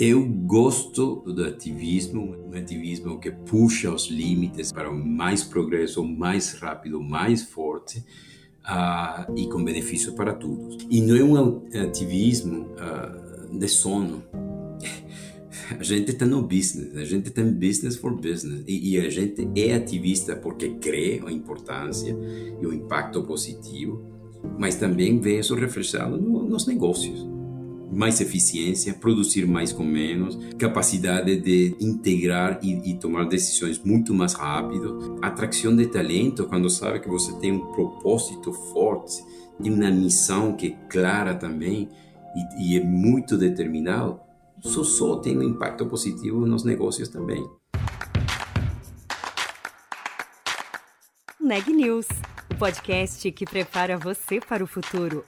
Eu gosto do ativismo, um ativismo que puxa os limites para mais progresso, mais rápido, mais forte uh, e com benefício para todos. E não é um ativismo uh, de sono. A gente está no business, a gente tem business for business. E, e, a gente é ativista porque crê a importância e o impacto positivo, mas também vê isso refletido no, nos negócios mais eficiência, produzir mais com menos, capacidade de integrar e, e, tomar decisões muito mais rápido, atração de talento quando sabe que você tem um propósito forte, tem uma missão que é clara também e, e é muito determinado, só só tem um impacto positivo nos negócios também. Neg News, o podcast que prepara você para o futuro.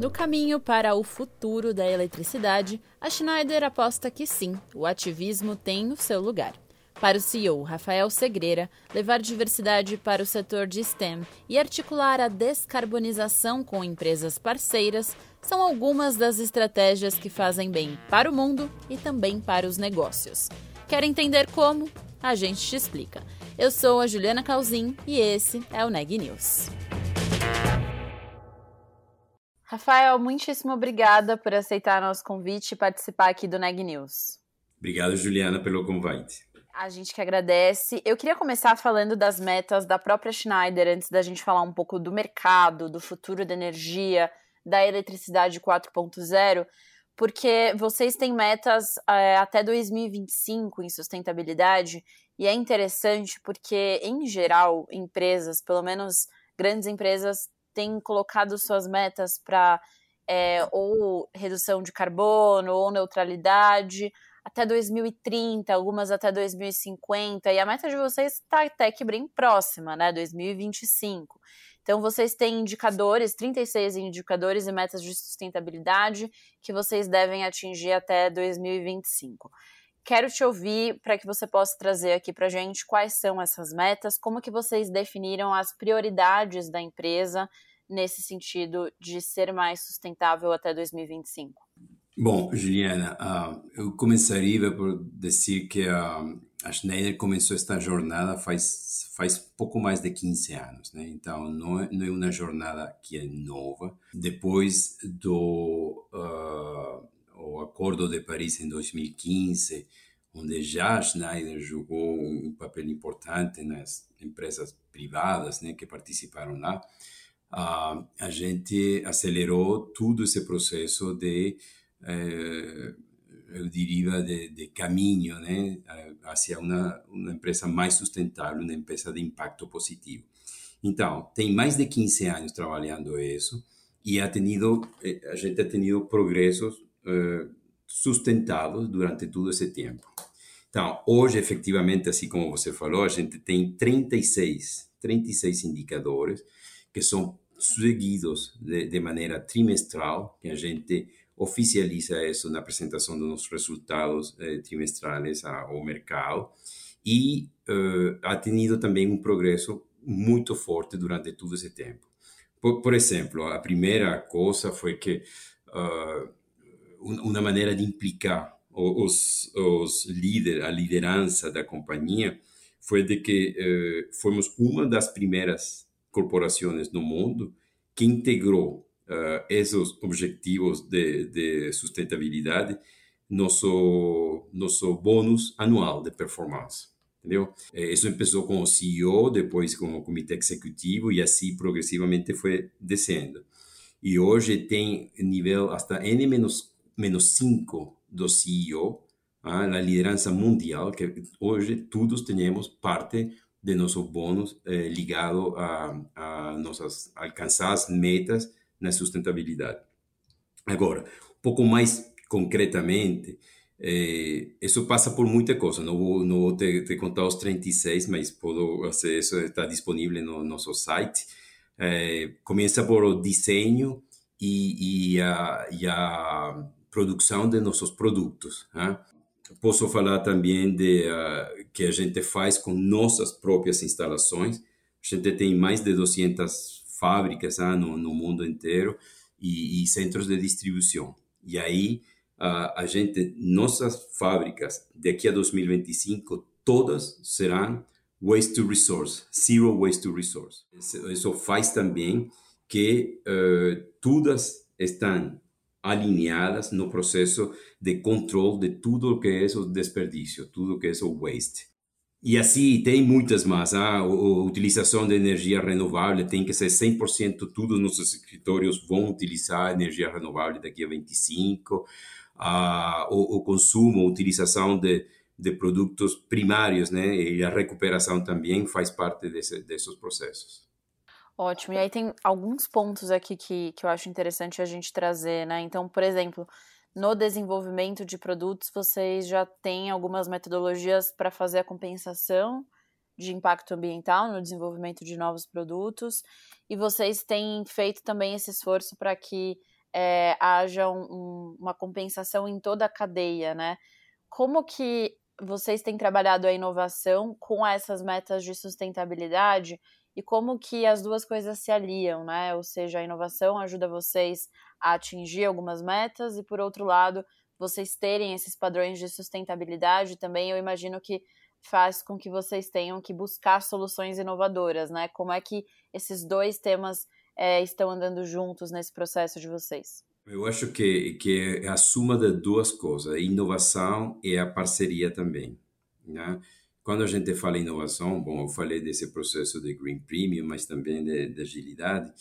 No caminho para o futuro da eletricidade, a Schneider aposta que sim, o ativismo tem o seu lugar. Para o CEO Rafael Segreira, levar diversidade para o setor de STEM e articular a descarbonização com empresas parceiras são algumas das estratégias que fazem bem para o mundo e também para os negócios. Quer entender como? A gente te explica. Eu sou a Juliana Calzin e esse é o Neg News. Rafael, muitíssimo obrigada por aceitar nosso convite e participar aqui do Neg News. Obrigado, Juliana, pelo convite. A gente que agradece. Eu queria começar falando das metas da própria Schneider, antes da gente falar um pouco do mercado, do futuro da energia, da eletricidade 4.0, porque vocês têm metas é, até 2025 em sustentabilidade, e é interessante porque, em geral, empresas, pelo menos grandes empresas, tem colocado suas metas para é, ou redução de carbono ou neutralidade até 2030, algumas até 2050, e a meta de vocês está até que bem próxima, né? 2025. Então, vocês têm indicadores, 36 indicadores e metas de sustentabilidade que vocês devem atingir até 2025. Quero te ouvir para que você possa trazer aqui para a gente quais são essas metas, como que vocês definiram as prioridades da empresa nesse sentido de ser mais sustentável até 2025. Bom, Juliana, uh, eu começaria por dizer que uh, a Schneider começou esta jornada faz faz pouco mais de 15 anos, né? Então não é, não é uma jornada que é nova. Depois do uh, o Acordo de Paris em 2015, onde já Schneider jogou um papel importante nas empresas privadas, né, que participaram lá, uh, a gente acelerou todo esse processo de, eh, eu diria, de, de caminho, né, hacia uma, uma empresa mais sustentável, uma empresa de impacto positivo. Então, tem mais de 15 anos trabalhando isso e ha tenido, eh, a gente ha tenido progressos eh, sustentados durante todo esse tempo. Então, hoje, efetivamente, assim como você falou, a gente tem 36, 36 indicadores que são seguidos de, de maneira trimestral, que a gente oficializa isso na apresentação dos nossos resultados eh, trimestrais ao mercado e uh, ha tenido também um progresso muito forte durante todo esse tempo. Por, por exemplo, a primeira coisa foi que uh, uma maneira de implicar os, os líderes, a liderança da companhia, foi de que uh, fomos uma das primeiras corporações no mundo que integrou uh, esses objetivos de, de sustentabilidade nosso nosso bônus anual de performance entendeu? Eh, isso começou com o CEO, depois com o comitê executivo e assim progressivamente foi descendo. E hoje tem nível hasta N-5 do CEO, ah, liderança mundial, que hoje todos temos parte de nosso bônus eh, ligado a, a nossas alcançadas metas na sustentabilidade. Agora, um pouco mais concretamente, eh, isso passa por muita coisa. Não vou, não vou te, contar os 36, mas podo, isso está disponível no nosso site. Eh, começa por o desenho e, e, a, e a produção de nossos produtos. Né? Posso falar também de uh, que a gente faz com nossas próprias instalações. gente tem mais de 200 fábricas ah, no, no mundo inteiro e, e, centros de distribuição. E aí a, a gente, nossas fábricas daqui a 2025 todas serão waste to resource, zero waste to resource. Isso faz também que uh, todas estão alinhadas no processo de controle de tudo o que é o desperdício, tudo o que é o waste. E assim, tem muitas mais. Ah, a, utilização de energia renovável tem que ser 100%, todos os nossos escritórios vão utilizar energia renovável daqui a 25. Ah, o, o consumo, a utilização de, de produtos primários, né? E a recuperação também faz parte desse, desses processos. Ótimo. E aí tem alguns pontos aqui que, que eu acho interessante a gente trazer, né? Então, por exemplo, no desenvolvimento de produtos, vocês já têm algumas metodologias para fazer a compensação de impacto ambiental no desenvolvimento de novos produtos, e vocês têm feito também esse esforço para que é, haja um, um, uma compensação em toda a cadeia, né? Como que vocês têm trabalhado a inovação com essas metas de sustentabilidade e como que as duas coisas se aliam, né? Ou seja, a inovação ajuda vocês a atingir algumas metas e por outro lado, vocês terem esses padrões de sustentabilidade também, eu imagino que faz com que vocês tenham que buscar soluções inovadoras, né? Como é que esses dois temas é, estão andando juntos nesse processo de vocês? Eu acho que, que é a suma de duas coisas, inovação e a parceria também. Né? Quando a gente fala em inovação, bom, eu falei desse processo de Green Premium, mas também de, de agilidade.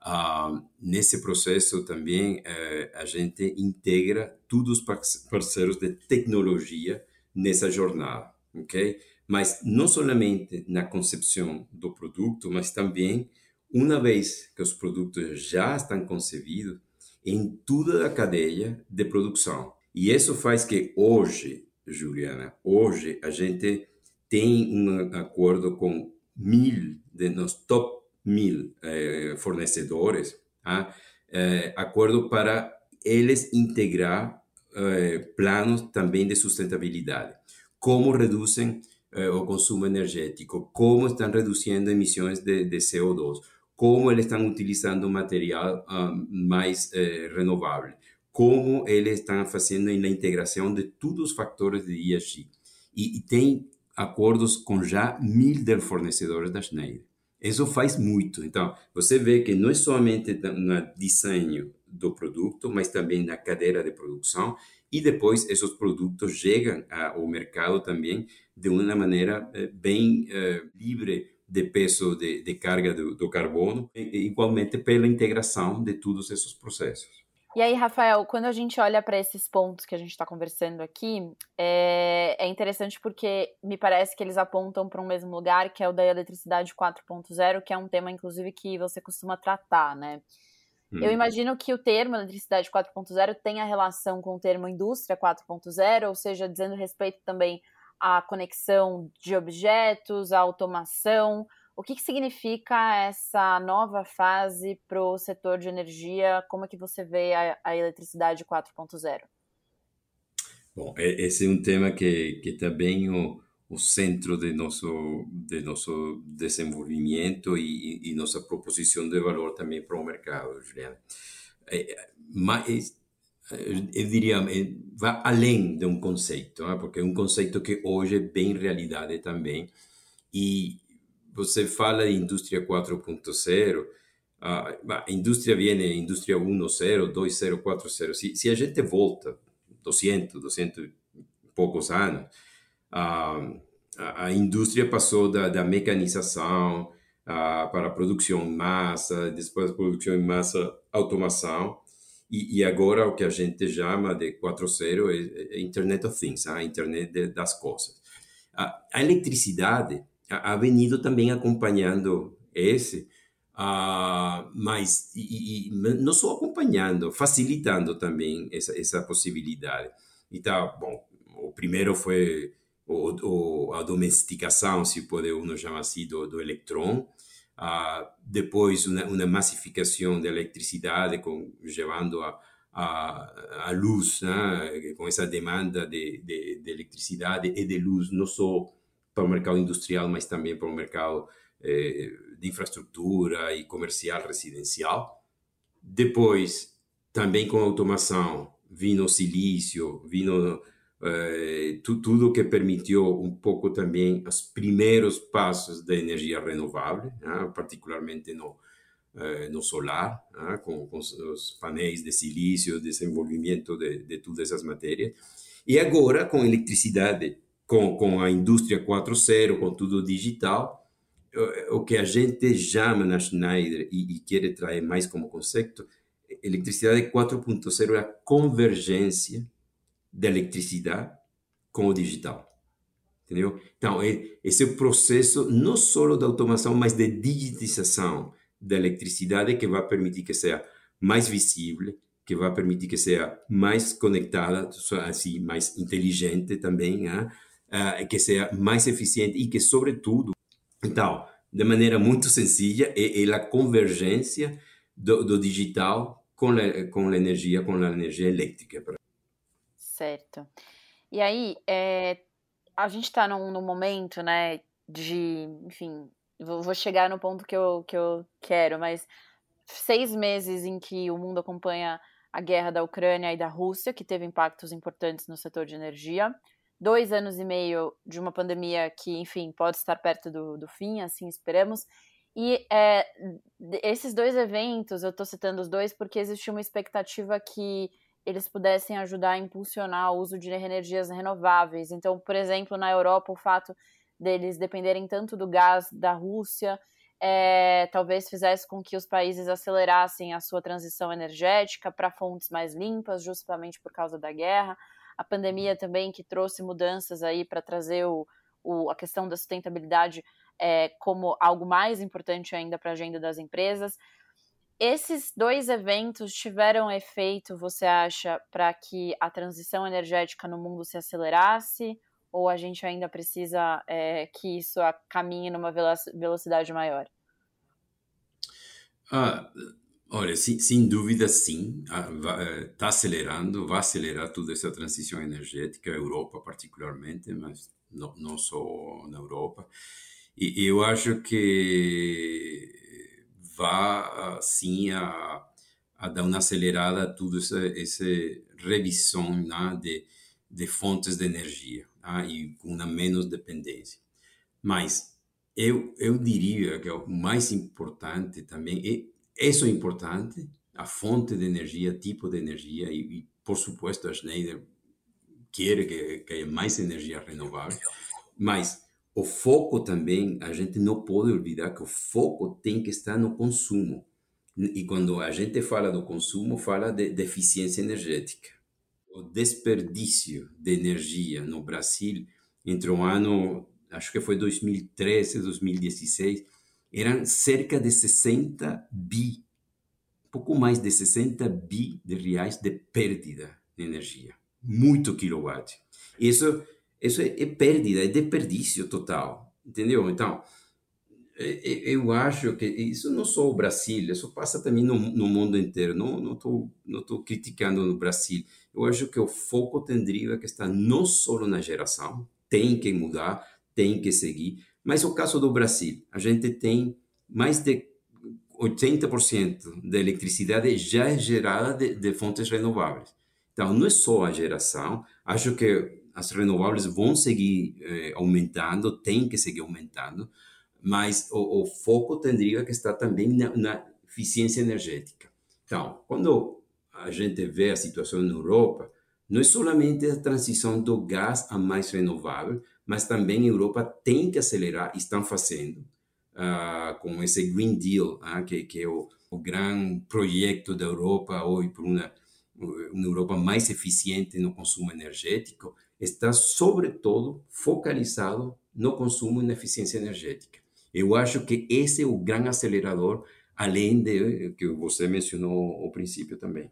Uh, nesse processo também uh, a gente integra todos os parceiros de tecnologia nessa jornada, ok? Mas não somente na concepção do produto, mas também uma vez que os produtos já estão concebidos em toda a cadeia de produção. E isso faz que hoje, Juliana, hoje a gente tem um acordo com mil de nos top mil eh, fornecedores, ah, eh, acordo para eles integrar eh, planos também de sustentabilidade, como reduzem eh, o consumo energético, como estão reduzindo emissões de, de CO2, como eles estão utilizando material uh, mais eh, renovável, como eles estão fazendo na integração de todos os fatores de ESG. E, e tem acordos com já mil fornecedores da Schneider. Isso faz muito. Então, você vê que não é somente no desenho do produto, mas também na cadeira de produção e depois esses produtos chegam ao mercado também de uma maneira eh, bem eh, livre de peso de, de carga do, do carbono, igualmente pela integração de todos esses processos. E aí, Rafael, quando a gente olha para esses pontos que a gente está conversando aqui, é, é, interessante porque me parece que eles apontam para um mesmo lugar, que é o da eletricidade 4.0, que é um tema, inclusive, que você costuma tratar, né? Hum. Eu imagino que o termo eletricidade 4.0 tenha relação com o termo indústria 4.0, ou seja, dizendo respeito também à conexão de objetos, à automação, o que, que significa essa nova fase para o setor de energia? Como é que você vê a, a eletricidade 4.0? Bom, esse é um tema que, que bem o, o centro de nosso, de nosso desenvolvimento e, e nossa proposição de valor também para o mercado, Juliana. É, mas eu diria, vai além de um conceito, né? porque é um conceito que hoje é bem realidade também. E, você fala de indústria 4.0, a indústria viene indústria 1.0, 2.0, 4.0. Se, se a gente volta 200, 200 e poucos anos, a, a, indústria passou da, da mecanização a, para a produção em massa, depois a produção em massa, automação, e, e agora o que a gente chama de 4.0 é, é Internet of Things, a internet de, das coisas. A, a eletricidade ha venido também acompanhando esse, uh, mas e, e, não só acompanhando, facilitando também essa, essa possibilidade. Então, bom, o primeiro foi o, o, a domesticação, se pode uno chamar assim, do, do eletrão, uh, depois uma, uma, massificação da eletricidade, com, levando a, a, a luz, né? com essa demanda de, de, de eletricidade e de luz, não só para o mercado industrial, mas também para o mercado eh, de infraestrutura e comercial residencial. Depois, também com automação, vindo silício, vindo eh, tu, tudo que permitiu um pouco também os primeiros passos da energia renovável, né? particularmente no, eh, no solar, né? com, com, os painéis de silício, desenvolvimento de, de todas essas matérias. E agora, com eletricidade, com, com a indústria 4.0, com tudo digital, o que a gente chama na Schneider e, e quer trazer mais como conceito, eletricidade 4.0 é a convergência da eletricidade com o digital. Entendeu? Então, é, esse é o processo não só da automação, mas de digitização da eletricidade que vai permitir que seja mais visível, que vai permitir que seja mais conectada, assim, mais inteligente também, né? Uh, que seja mais eficiente e que, sobretudo, então, de maneira muito sencilla, é, é a convergência do, do digital com a, com a energia, com a energia elétrica. Certo. E aí, é, a gente está num, num, momento, né, de, enfim, vou, vou, chegar no ponto que eu, que eu quero, mas seis meses em que o mundo acompanha a guerra da Ucrânia e da Rússia, que teve impactos importantes no setor de energia, dois anos e meio de uma pandemia que, enfim, pode estar perto do, do fim, assim esperamos, e é, esses dois eventos, eu estou citando os dois porque existia uma expectativa que eles pudessem ajudar a impulsionar o uso de energias renováveis. Então, por exemplo, na Europa, o fato deles dependerem tanto do gás da Rússia é, talvez fizesse com que os países acelerassem a sua transição energética para fontes mais limpas, justamente por causa da guerra. A pandemia também que trouxe mudanças aí para trazer o, o, a questão da sustentabilidade é, como algo mais importante ainda para a agenda das empresas. Esses dois eventos tiveram efeito, você acha, para que a transição energética no mundo se acelerasse? Ou a gente ainda precisa é, que isso caminhe numa velocidade maior? Ah, olha, sem, sem dúvida, sim. Está acelerando, vai acelerar toda essa transição energética, a Europa particularmente, mas não, não só na Europa. E eu acho que vai, sim, a, a dar uma acelerada a tudo essa, essa revisão né, de, de fontes de energia né, e com uma menos dependência. Mas eu, eu diria que o mais importante também é isso é importante, a fonte de energia, tipo de energia, e, e por supuesto a Schneider quer que, que mais energia renovável, mas o foco também, a gente não pode olvidar que o foco tem que estar no consumo. E quando a gente fala do consumo, fala de, de eficiência energética. O desperdício de energia no Brasil, entre o ano, acho que foi 2013 e 2016, eram cerca de 60 bi, pouco mais de 60 bi de reais de perda de energia. Muito quilowatt. Isso isso é, é pérdida, é desperdício total, entendeu? Então, é, é, eu acho que isso não só o Brasil, isso passa também no, no mundo inteiro. Não não estou não tô criticando no Brasil. Eu acho que o foco tendria que estar não só na geração, tem que mudar, tem que seguir. Mas o caso do Brasil, a gente tem mais de 80% da eletricidade já é gerada de, de fontes renováveis. Então, não é só a geração. Acho que as renováveis vão seguir eh, aumentando, tem que seguir aumentando, mas o, o, foco tendria que estar também na, na, eficiência energética. Então, quando a gente vê a situação na Europa, não é somente a transição do gás a mais renovável, mas também a Europa tem que acelerar, estão fazendo, uh, com esse Green Deal, uh, que, que, é o, o grande projeto da Europa hoje para uma, uma Europa mais eficiente no consumo energético, está, sobretudo, focalizado no consumo e na eficiência energética. Eu acho que esse é o grande acelerador, além de que você mencionou ao princípio também.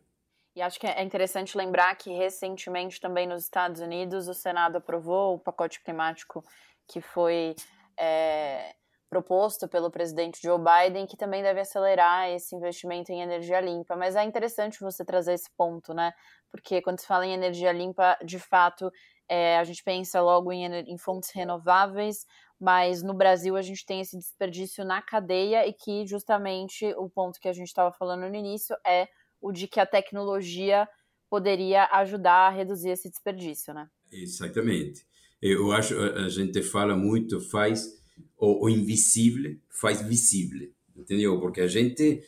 E acho que é interessante lembrar que recentemente também nos Estados Unidos o Senado aprovou o pacote climático que foi é, proposto pelo presidente Joe Biden, que também deve acelerar esse investimento em energia limpa. Mas é interessante você trazer esse ponto, né? Porque quando se fala em energia limpa, de fato, é, a gente pensa logo em, em fontes renováveis, mas no Brasil a gente tem esse desperdício na cadeia e que justamente o ponto que a gente estava falando no início é o de que a tecnologia poderia ajudar a reduzir esse desperdício, né? Exatamente. Eu acho a gente fala muito faz o, o invisível faz visível, entendeu? Porque a gente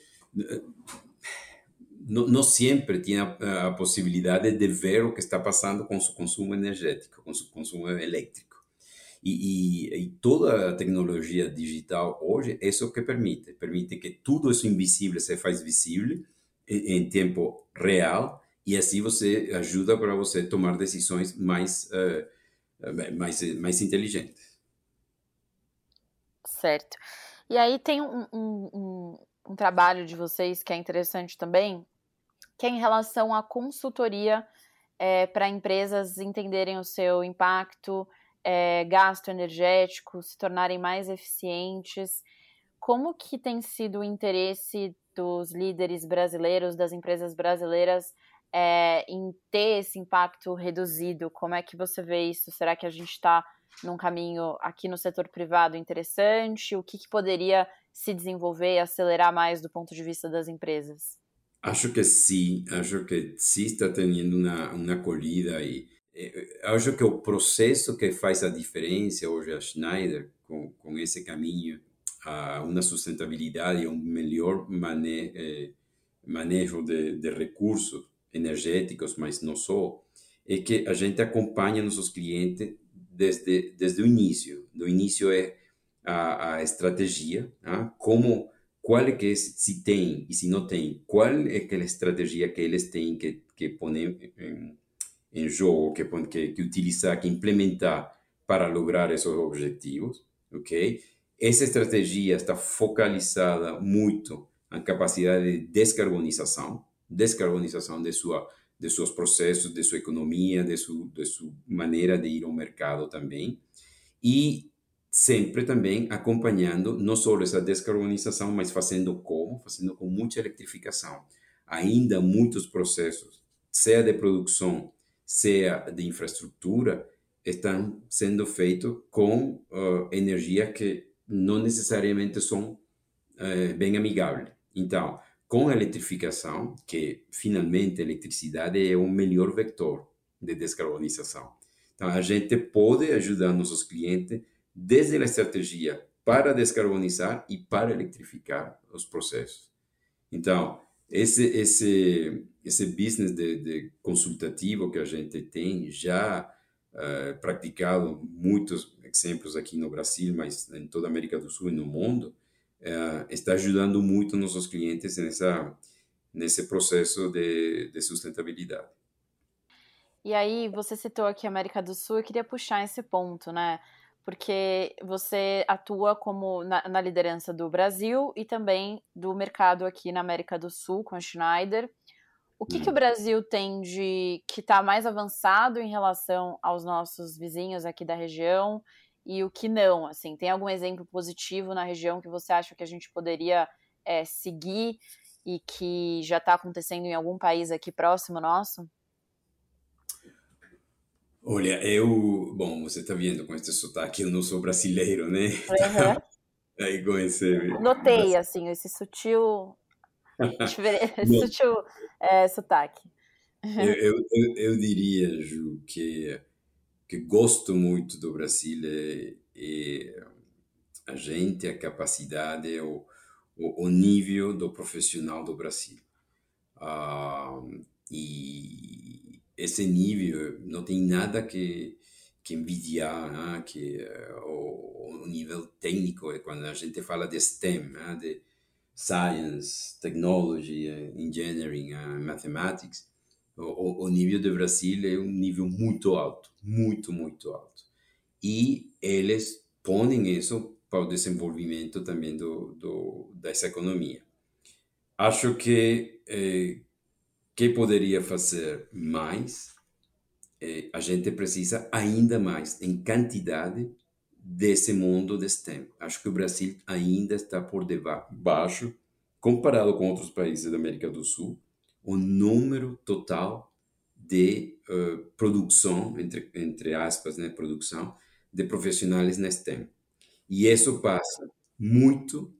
não, não sempre tem a, a, possibilidade de ver o que está passando com o consumo energético, com o consumo elétrico. E, e, e, toda a tecnologia digital hoje é isso que permite. Permite que tudo isso invisível se faz visível em tempo real e assim você ajuda para você tomar decisões mais, uh, mais, mais inteligentes. Certo. E aí tem um, um, um, um trabalho de vocês que é interessante também, que é em relação à consultoria é, para empresas entenderem o seu impacto, é, gasto energético, se tornarem mais eficientes. Como que tem sido o interesse dos líderes brasileiros, das empresas brasileiras, é, em ter esse impacto reduzido? Como é que você vê isso? Será que a gente está num caminho aqui no setor privado interessante? O que, que poderia se desenvolver e acelerar mais do ponto de vista das empresas? Acho que sim, acho que sim está tendo uma, uma acolhida e acho que o processo que faz a diferença hoje a Schneider com, com esse caminho a uma sustentabilidade e um melhor mane, eh, manejo de, de recursos energéticos, mas não só, é que a gente acompanha nossos clientes desde, desde o início. Do início é a, a estratégia, ah, como qual é que se tem e se não tem, qual é aquela estratégia que eles têm que, que pôr em, em jogo, que, que, que utilizar, que implementar para lograr esses objetivos, ok? Essa estratégia está focalizada muito na capacidade de descarbonização, descarbonização de sua de seus processos, de sua economia, de, sua de sua maneira de ir ao mercado também. E sempre também acompanhando não só essa descarbonização, mas fazendo como? Fazendo com muita eletrificação. Ainda muitos processos, seja de produção, seja de infraestrutura, estão sendo feitos com uh, energia que não necessariamente são uh, bem amigáveis. Então, com a eletrificação, que finalmente a eletricidade é o melhor vetor de descarbonização. Então, a gente pode ajudar nossos clientes desde a estratégia para descarbonizar e para eletrificar os processos. Então, esse esse esse business de, de consultativo que a gente tem já uh, praticado muitos exemplos aqui no Brasil, mas em toda a América do Sul e no mundo, é, está ajudando muito nossos clientes nessa, nesse processo de, de sustentabilidade. E aí, você citou aqui a América do Sul, eu queria puxar esse ponto, né? Porque você atua como na, na liderança do Brasil e também do mercado aqui na América do Sul com a Schneider. O que, hum. que o. Brasil tem de que está mais avançado em relação aos nossos vizinhos aqui da região e o que não? Assim, tem algum exemplo positivo na região que você acha que a gente poderia é, seguir e que já está acontecendo em algum país aqui próximo nosso? Olha, eu. Bom, você está vendo com esse sotaque, eu não sou brasileiro, né? Uhum. Aí com esse. Notei, assim, esse sutil. sutil é, sotaque. Eu, eu, eu, diria, Ju, que que gosto muito do Brasil é, é a gente, a capacidade, o, o, o, nível do profissional do Brasil. Ah, e esse nível não tem nada que, que envidiar, né? que o, o, nível técnico, é quando a gente fala de STEM, né? de Science, Technology, Engineering, Mathematics, o, o nível do Brasil é um nível muito alto, muito, muito alto. E eles põem isso para o desenvolvimento também do, do dessa economia. Acho que eh, que poderia fazer mais, eh, a gente precisa ainda mais em quantidade desse mundo de STEM. Acho que o Brasil ainda está por debaixo, comparado com outros países da América do Sul, o número total de uh, produção, entre, entre aspas, né, produção, de profissionais na STEM. E isso passa muito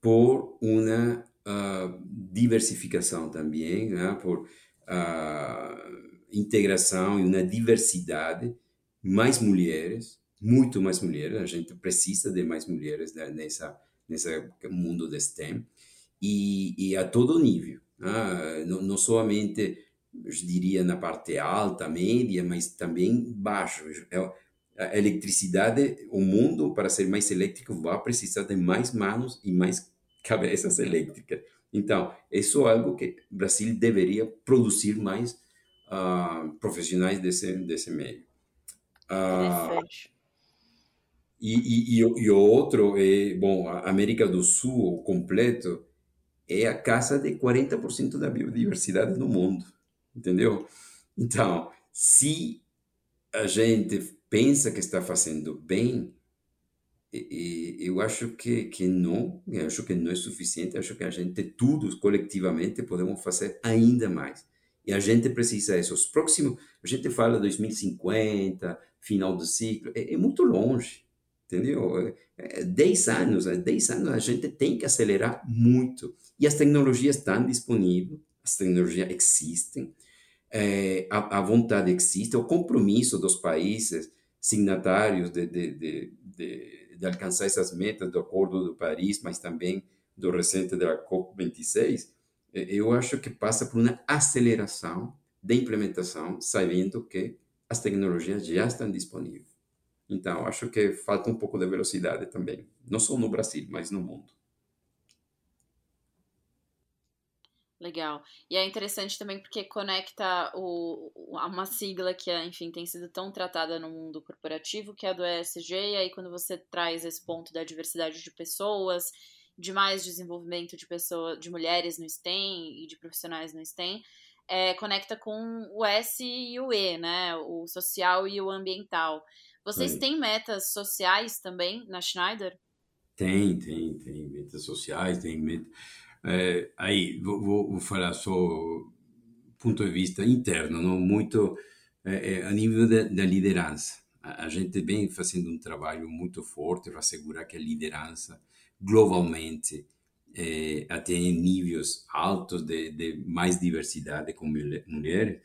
por uma uh, diversificação também, né, por uh, integração e uma diversidade, mais mulheres, muito mais mulheres, a gente precisa de mais mulheres né, nessa nesse mundo de STEM, e, e a todo nível, né? não, não somente eu diria na parte alta, média, mas também baixo. É, a eletricidade, o mundo, para ser mais elétrico, vai precisar de mais mãos e mais cabeças elétricas. Então, isso é algo que o Brasil deveria produzir mais uh, profissionais desse, desse meio. Uh, e, e, e, o outro é, bom, a América do Sul, completo, é a casa de 40% da biodiversidade no mundo entendeu? Então, se a gente pensa que está fazendo bem, eu acho que, que não, eu acho que não é suficiente, acho que a gente, todos colectivamente, podemos fazer ainda mais. E a gente precisa disso. Os próximos, a gente fala 2050, final do ciclo, é, é muito longe, entendeu? É, 10 anos, 10 anos a gente tem que acelerar muito. E as tecnologias estão disponíveis, as tecnologias existem, é, a, a, vontade existe, o compromisso dos países signatários de, de, de, de, de alcançar essas metas do Acordo de Paris, mas também do recente da COP26, é, eu acho que passa por uma aceleração de implementação, sabendo que as tecnologias já estão disponíveis. Então, acho que falta um pouco de velocidade também, não só no Brasil, mas no mundo. Legal. E é interessante também porque conecta o, uma sigla que, enfim, tem sido tão tratada no mundo corporativo, que é a do ESG, e aí quando você traz esse ponto da diversidade de pessoas, de mais desenvolvimento de pessoas, de mulheres no STEM e de profissionais no STEM, é, conecta com o S e o E, né? O social e o ambiental. Vocês têm metas sociais também na Schneider? Tem, tem, tem metas sociais, tem metas é, aí vou, vou, falar só ponto de vista interno, não muito é, a nível da, da liderança. A, a, gente vem fazendo um trabalho muito forte para assegurar que a liderança globalmente é, atende níveis altos de, de, mais diversidade com mulheres.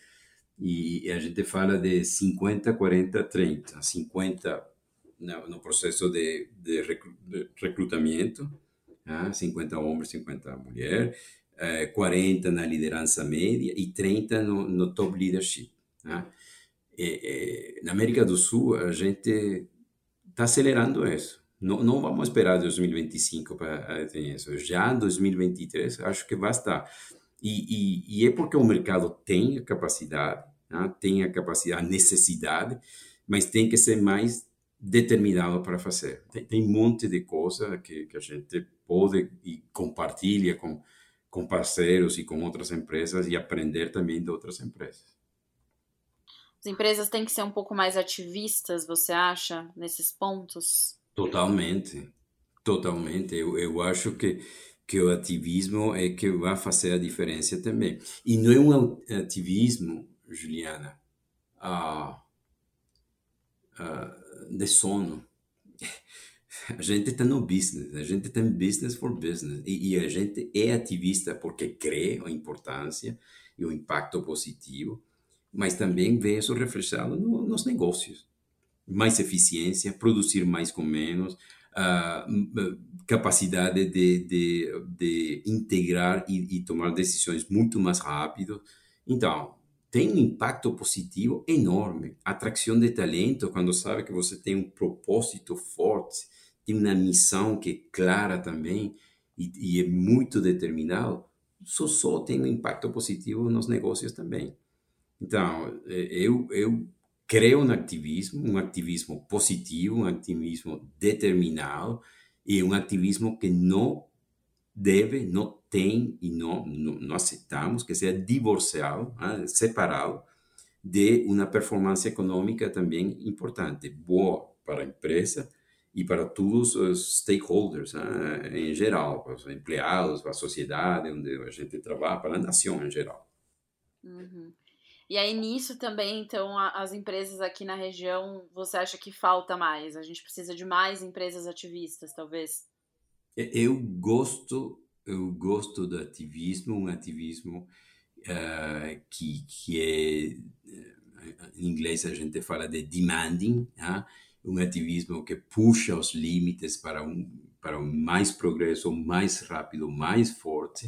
E a gente fala de 50, 40, 30. 50 no, processo de, de recrutamento, 50 homens, 50 mulheres, 40 na liderança média e 30 no, no top leadership. E, na América do Sul, a gente está acelerando isso. Não, não vamos esperar 2025 para ter isso. Já em 2023, acho que vai estar. E, e, e é porque o mercado tem a capacidade, né? tem a capacidade, a necessidade, mas tem que ser mais determinado para fazer. Tem, tem um monte de coisa que, que a gente pode e compartilha com, com parceiros e com outras empresas e aprender também de outras empresas. As empresas têm que ser um pouco mais ativistas, você acha, nesses pontos? Totalmente, totalmente. Eu, eu acho que, que o ativismo é que vai fazer a diferença também. E não é um ativismo, Juliana, ah, de sono. A gente está no business, a gente tem business for business. E, e, a gente é ativista porque crê a importância e o impacto positivo, mas também vê isso refletido no, nos negócios. Mais eficiência, produzir mais com menos, uh, capacidade de, de, de integrar e, e tomar decisões muito mais rápido. Então, tem um impacto positivo enorme. Atração de talento, quando sabe que você tem um propósito forte, tem uma missão que é clara também e, e é muito determinado, só, só tem um impacto positivo nos negócios também. Então, é, eu, eu creio no ativismo, um ativismo positivo, um ativismo determinado e um ativismo que não deve, não tem e não, não, não aceitamos que seja divorciado, né, separado de uma performance econômica também importante, boa para a empresa e para todos os stakeholders né, em geral, para os empregados, para a sociedade onde a gente trabalha, para a nação em geral. Uhum. E aí nisso também, então, as empresas aqui na região, você acha que falta mais? A gente precisa de mais empresas ativistas, talvez? Eu gosto, eu gosto do ativismo, um ativismo uh, que, que é, eh, em inglês a gente fala de demanding, uh, um ativismo que puxa os limites para um, para um mais progresso, mais rápido, mais forte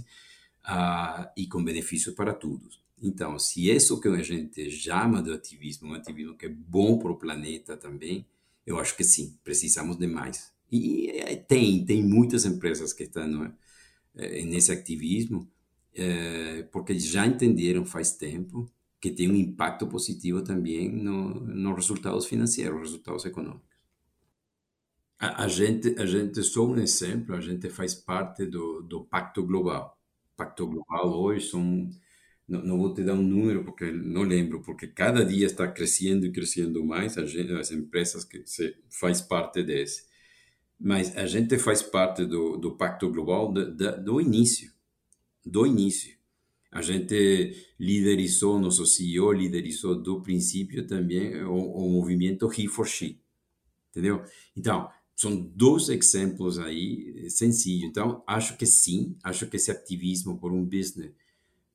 uh, e com benefício para todos. Então, se isso que a gente chama de ativismo, um ativismo que é bom para o planeta também, eu acho que sim, precisamos de mais. E eh, tem, tem muitas empresas que estão é, nesse ativismo, porque já entenderam faz tempo que tem um impacto positivo também no, nos resultados financeiros, resultados econômicos. A, gente, a gente só um exemplo, a gente faz parte do, do Pacto Global. Pacto Global hoje são não, não, vou te dar um número porque não lembro, porque cada dia está crescendo e crescendo mais gente, as empresas que se faz parte desse. Mas a gente faz parte do, do Pacto Global do, do, do início, do início. A gente liderizou, nosso CEO liderizou do princípio também o, o movimento He for She, entendeu? Então, são dois exemplos aí sencillos. Então, acho que sim, acho que esse ativismo por um business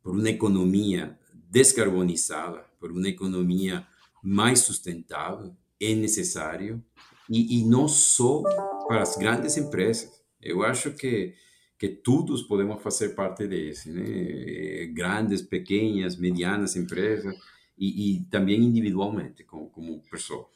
por uma economia descarbonizada, por uma economia mais sustentável, é necessário, e, e não só para as grandes empresas. Eu acho que que todos podemos fazer parte desse, né? Grandes, pequenas, medianas empresas e, e também individualmente, como, como pessoas.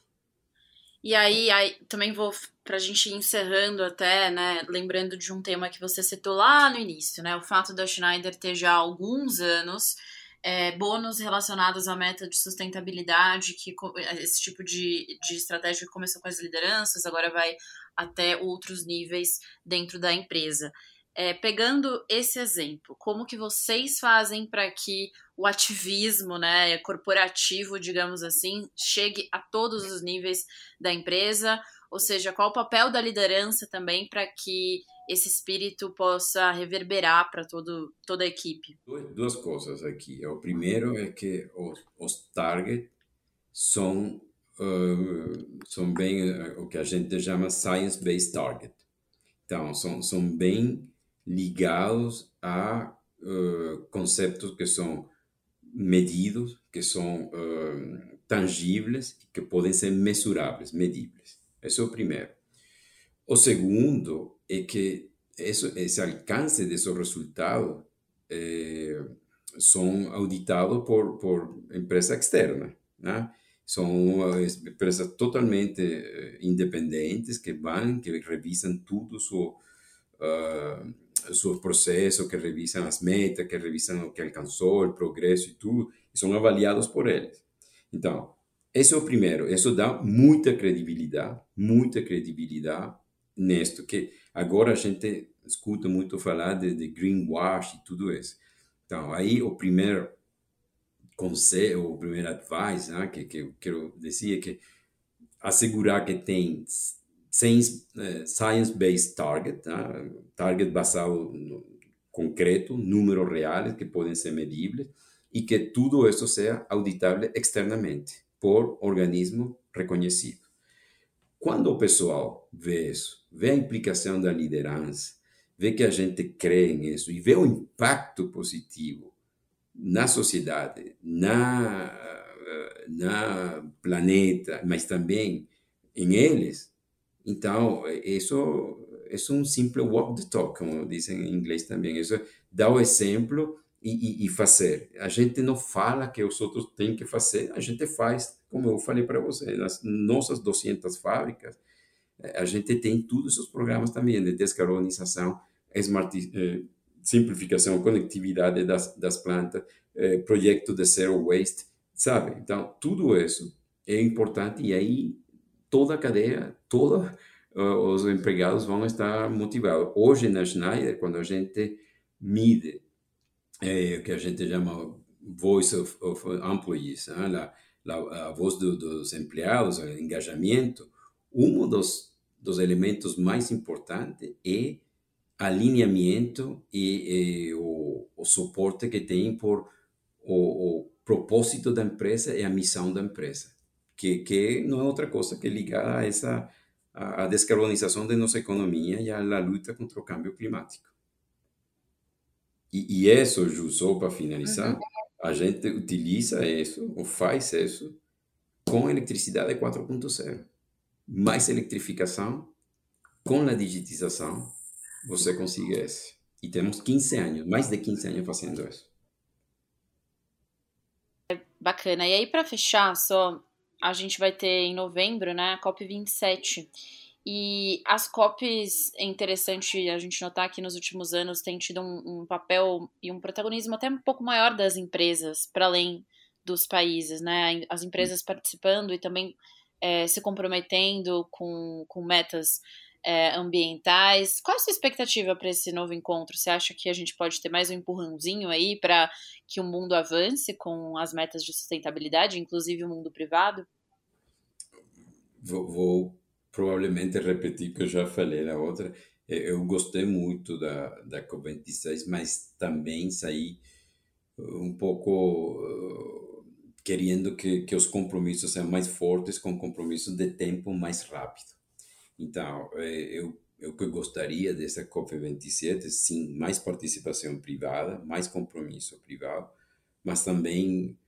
E aí, aí também vou para a gente ir encerrando até, né, lembrando de um tema que você citou lá no início, né, o fato da Schneider ter já alguns anos é, bônus relacionados à meta de sustentabilidade, que esse tipo de, de estratégia que começou com as lideranças, agora vai até outros níveis dentro da empresa. É, pegando esse exemplo, como que vocês fazem para que o ativismo né, corporativo, digamos assim, chegue a todos os níveis da empresa? Ou seja, qual o papel da liderança também para que esse espírito possa reverberar para toda a equipe? Duas coisas aqui. O primeiro é que os, os targets são, são bem o que a gente chama science-based target. Então, são, são bem ligados a uh, conceitos que são medidos, que são tangíveis que podem ser mensuráveis, medíveis. Esse é o primeiro. O segundo é que esse alcance desses resultados eh, são auditados por, por empresa externa, né? São empresas totalmente eh, independentes que vão, que revisam tudo o uh, seus processos, que revisam as metas, que revisam o que alcançou, o progresso e tudo, e são avaliados por eles. Então, esse é o primeiro. Isso dá muita credibilidade, muita credibilidade nisto, que agora a gente escuta muito falar de, de greenwash e tudo isso. Então, aí o primeiro conselho, o primeiro advice né, que, que eu quero dizer é que assegurar que tem eh, science-based target, né? target basado no concreto, números reais que podem ser medíveis e que tudo isso seja auditável externamente por organismo reconhecido. Quando o pessoal vê isso, vê a implicação da liderança, vê que a gente crê nisso e vê o impacto positivo na sociedade, na, na planeta, mas também em eles, então, isso é um simples walk the talk, como dizem em inglês também. Isso é dar o exemplo e, e, e, fazer. A gente não fala que os outros têm que fazer, a gente faz, como eu falei para você, nas nossas 200 fábricas, a gente tem todos os programas também de descarbonização, smart, eh, simplificação, conectividade das, das plantas, eh, projeto de zero waste, sabe? Então, tudo isso é importante e aí toda a cadeia, todos uh, os empregados vão estar motivados. Hoje na Schneider, quando a gente mide é, o que a gente chama voice of, of employees, né? la, a voz do, dos empregados, o engajamento, um dos, dos elementos mais importantes é alinhamento e, e o, o, suporte que tem por o, o, propósito da empresa e a missão da empresa, que, que não é outra coisa que ligar a essa a, a descarbonização de nossa economia e a, a luta contra o câmbio climático. E, e isso, Ju, só para finalizar, uhum. a gente utiliza isso, ou faz isso, com eletricidade 4.0. Mais eletrificação, com a digitização, você consegue isso. E temos 15 anos, mais de 15 anos fazendo isso. Bacana. E aí, para fechar, só a gente vai ter em novembro, né, a COP27. E as COPs, é interessante a gente notar que nos últimos anos tem tido um, um papel e um protagonismo até um pouco maior das empresas, para além dos países, né? As empresas participando e também é, se comprometendo com, com metas é, ambientais. Qual a sua expectativa para esse novo encontro? Você acha que a gente pode ter mais um empurrãozinho aí para que o mundo avance com as metas de sustentabilidade, inclusive o mundo privado? Vou, vou provavelmente repetir o que eu já falei na outra. É, eu gostei muito da, da COP26, mas também saí um pouco uh, querendo que, que os compromissos sejam mais fortes, com compromissos de tempo mais rápido. Então, é, eu, eu que gostaria dessa COP27, sim, mais participação privada, mais compromisso privado, mas também,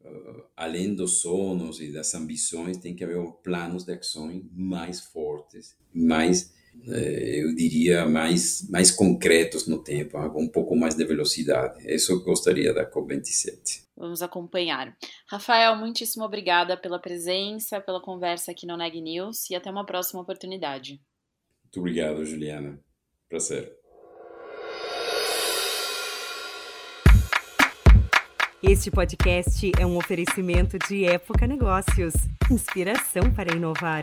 uh, além dos sonhos e das ambições, tem que haver planos de ação mais fortes, mais, eu diria, mais, mais concretos no tempo, um pouco mais de velocidade. Isso eu gostaria da COP27. Vamos acompanhar. Rafael, muitíssimo obrigada pela presença, pela conversa aqui no Neg News e até uma próxima oportunidade. Muito obrigado, Juliana. Prazer. Este podcast é um oferecimento de Época Negócios inspiração para inovar.